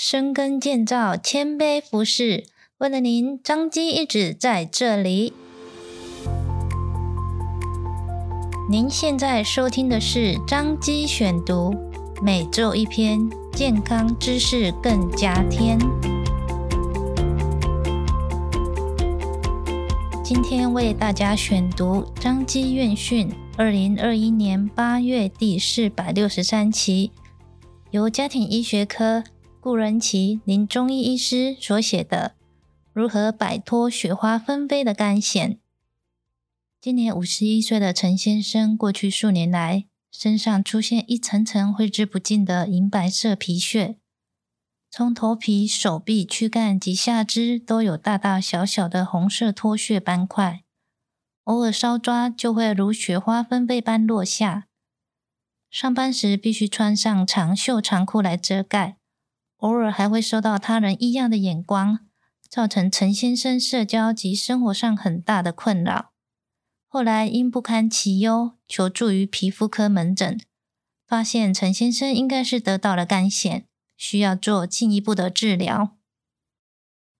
深耕建造，谦卑服侍。为了您，张基一直在这里。您现在收听的是张基选读，每周一篇健康知识，更加添。今天为大家选读张基院讯二零二一年八月第四百六十三期，由家庭医学科。顾仁奇林中医医师所写的《如何摆脱雪花纷飞的干癬》。今年五十一岁的陈先生，过去数年来身上出现一层层挥之不尽的银白色皮屑，从头皮、手臂、躯干及下肢都有大大小小的红色脱屑斑块，偶尔稍抓就会如雪花纷飞般落下。上班时必须穿上长袖长裤来遮盖。偶尔还会受到他人异样的眼光，造成陈先生社交及生活上很大的困扰。后来因不堪其忧，求助于皮肤科门诊，发现陈先生应该是得到了干癣，需要做进一步的治疗。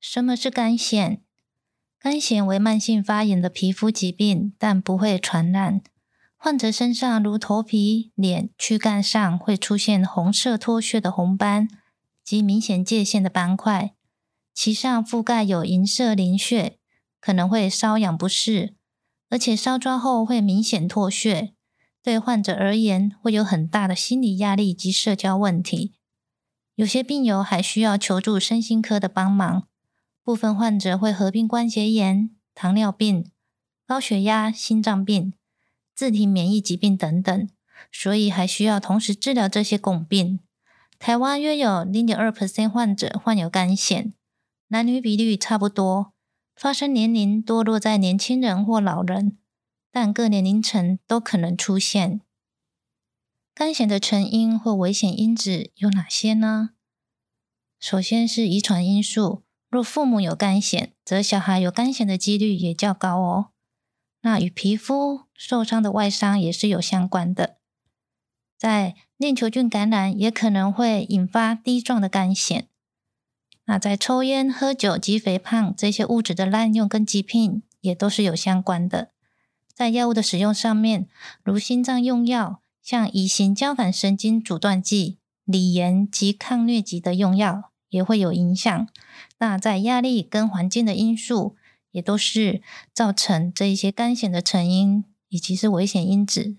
什么是干癣？干癣为慢性发炎的皮肤疾病，但不会传染。患者身上如头皮、脸、躯干上会出现红色脱屑的红斑。及明显界限的斑块，其上覆盖有银色鳞屑，可能会瘙痒不适，而且稍抓后会明显脱屑。对患者而言，会有很大的心理压力及社交问题。有些病友还需要求助身心科的帮忙。部分患者会合并关节炎、糖尿病、高血压、心脏病、自体免疫疾病等等，所以还需要同时治疗这些共病。台湾约有零点二 percent 患者患有干癬，男女比率差不多，发生年龄多落在年轻人或老人，但各年龄层都可能出现。干癬的成因或危险因子有哪些呢？首先是遗传因素，若父母有干癬，则小孩有干癬的几率也较高哦。那与皮肤受伤的外伤也是有相关的。在链球菌感染也可能会引发滴状的干癣。那在抽烟、喝酒及肥胖这些物质的滥用跟疾病也都是有相关的。在药物的使用上面，如心脏用药，像乙型交感神经阻断剂、锂盐及抗疟疾的用药也会有影响。那在压力跟环境的因素，也都是造成这一些干癣的成因以及是危险因子。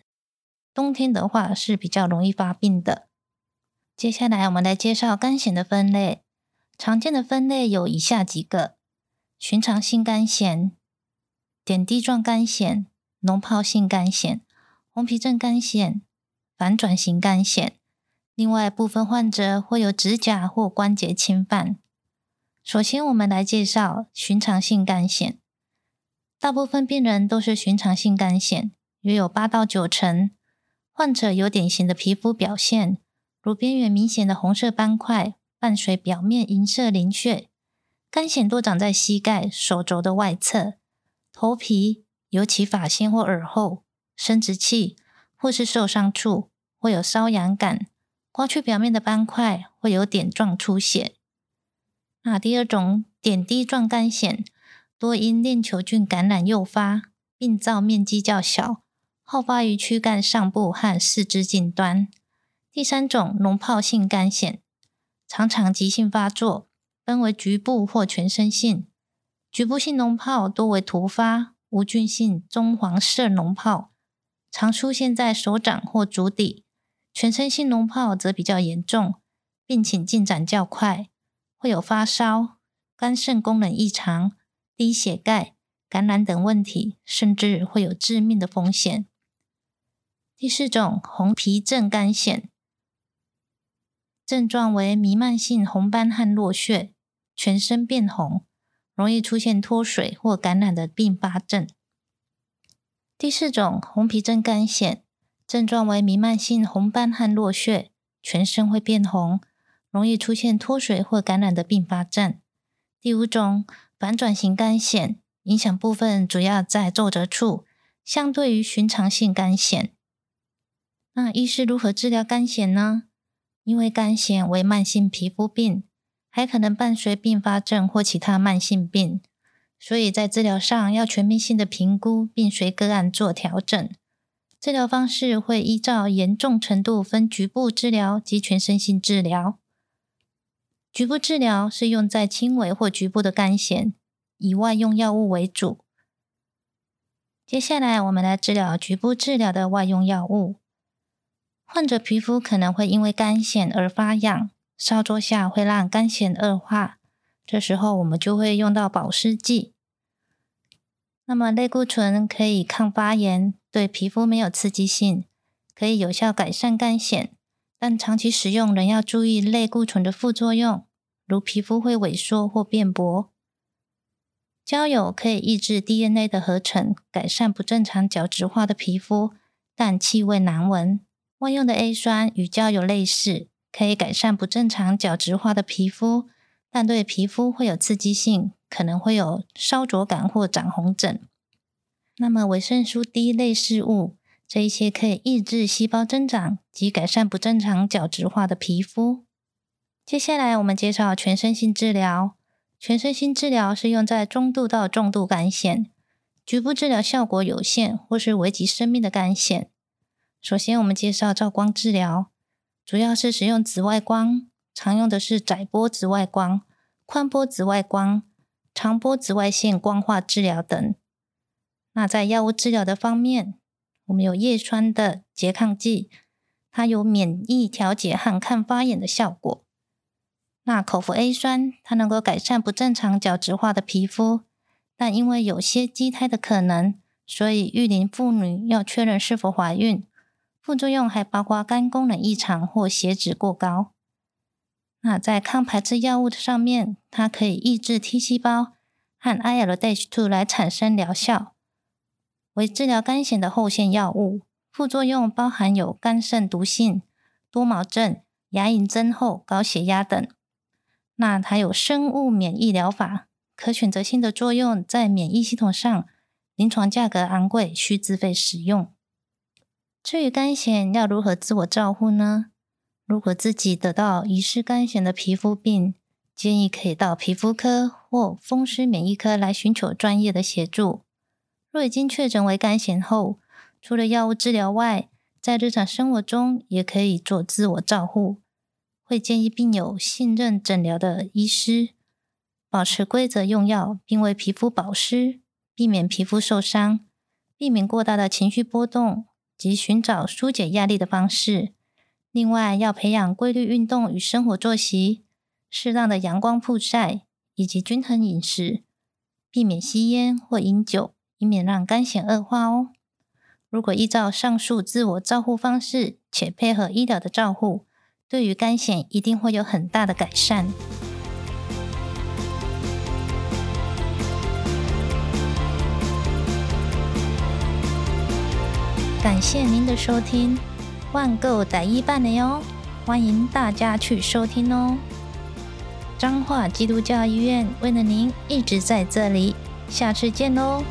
冬天的话是比较容易发病的。接下来我们来介绍干癬的分类。常见的分类有以下几个：寻常性干癬、点滴状干癬、脓疱性干癬、红皮症干癬、反转型干癬。另外，部分患者会有指甲或关节侵犯。首先，我们来介绍寻常性干癬。大部分病人都是寻常性干癬，约有八到九成。患者有典型的皮肤表现，如边缘明显的红色斑块，伴随表面银色鳞屑。干癣多长在膝盖、手肘的外侧，头皮尤其发线或耳后、生殖器或是受伤处会有瘙痒感。刮去表面的斑块会有点状出血。那第二种点滴状干癣，多因链球菌感染诱发，病灶面积较小。好发于躯干上部和四肢近端。第三种脓疱性肝癣，常常急性发作，分为局部或全身性。局部性脓疱多为突发无菌性棕黄色脓疱，常出现在手掌或足底。全身性脓疱则比较严重，病情进展较快，会有发烧、肝肾功能异常、低血钙、感染等问题，甚至会有致命的风险。第四种红皮症干癬，症状为弥漫性红斑和落血，全身变红，容易出现脱水或感染的并发症。第四种红皮症干癬，症状为弥漫性红斑和落血，全身会变红，容易出现脱水或感染的并发症。第五种反转型干癬，影响部分主要在皱褶处，相对于寻常性干癬。那医师如何治疗肝癣呢？因为肝癣为慢性皮肤病，还可能伴随并发症或其他慢性病。所以在治疗上要全面性的评估，并随个案做调整。治疗方式会依照严重程度分局部治疗及全身性治疗。局部治疗是用在轻微或局部的干癣，以外用药物为主。接下来我们来治疗局部治疗的外用药物。患者皮肤可能会因为干癣而发痒，烧灼下会让干癣恶化。这时候我们就会用到保湿剂。那么类固醇可以抗发炎，对皮肤没有刺激性，可以有效改善干癣。但长期使用仍要注意类固醇的副作用，如皮肤会萎缩或变薄。焦油可以抑制 DNA 的合成，改善不正常角质化的皮肤，但气味难闻。外用的 A 酸与焦油类似，可以改善不正常角质化的皮肤。但对皮肤会有刺激性，可能会有烧灼感或长红疹。那么维生素 D 类似物这一些可以抑制细胞增长及改善不正常角质化的皮肤。接下来我们介绍全身性治疗。全身性治疗是用在中度到重度干癬，局部治疗效果有限或是危及生命的干癬。首先我们介绍照光治疗，主要是使用紫外光。常用的是窄波紫外光、宽波紫外光、长波紫外线光化治疗等。那在药物治疗的方面，我们有叶酸的拮抗剂，它有免疫调节和抗发炎的效果。那口服 A 酸，它能够改善不正常角质化的皮肤，但因为有些畸胎的可能，所以育龄妇女要确认是否怀孕。副作用还包括肝功能异常或血脂过高。那在抗排斥药物的上面，它可以抑制 T 细胞和 ILH2 来产生疗效，为治疗肝炎的后线药物。副作用包含有肝肾毒性、多毛症、牙龈增厚、高血压等。那它有生物免疫疗法，可选择性的作用在免疫系统上，临床价格昂贵，需自费使用。至于肝癣要如何自我照护呢？如果自己得到疑似肝癣的皮肤病，建议可以到皮肤科或风湿免疫科来寻求专业的协助。若已经确诊为肝癣后，除了药物治疗外，在日常生活中也可以做自我照护。会建议病友信任诊疗的医师，保持规则用药，并为皮肤保湿，避免皮肤受伤，避免过大的情绪波动及寻找纾解压力的方式。另外，要培养规律运动与生活作息，适当的阳光曝晒，以及均衡饮食，避免吸烟或饮酒，以免让干癬恶化哦。如果依照上述自我照护方式，且配合医疗的照护，对于干癬一定会有很大的改善。感谢您的收听。万购待一半的哟，欢迎大家去收听哦。彰化基督教医院为了您一直在这里，下次见喽。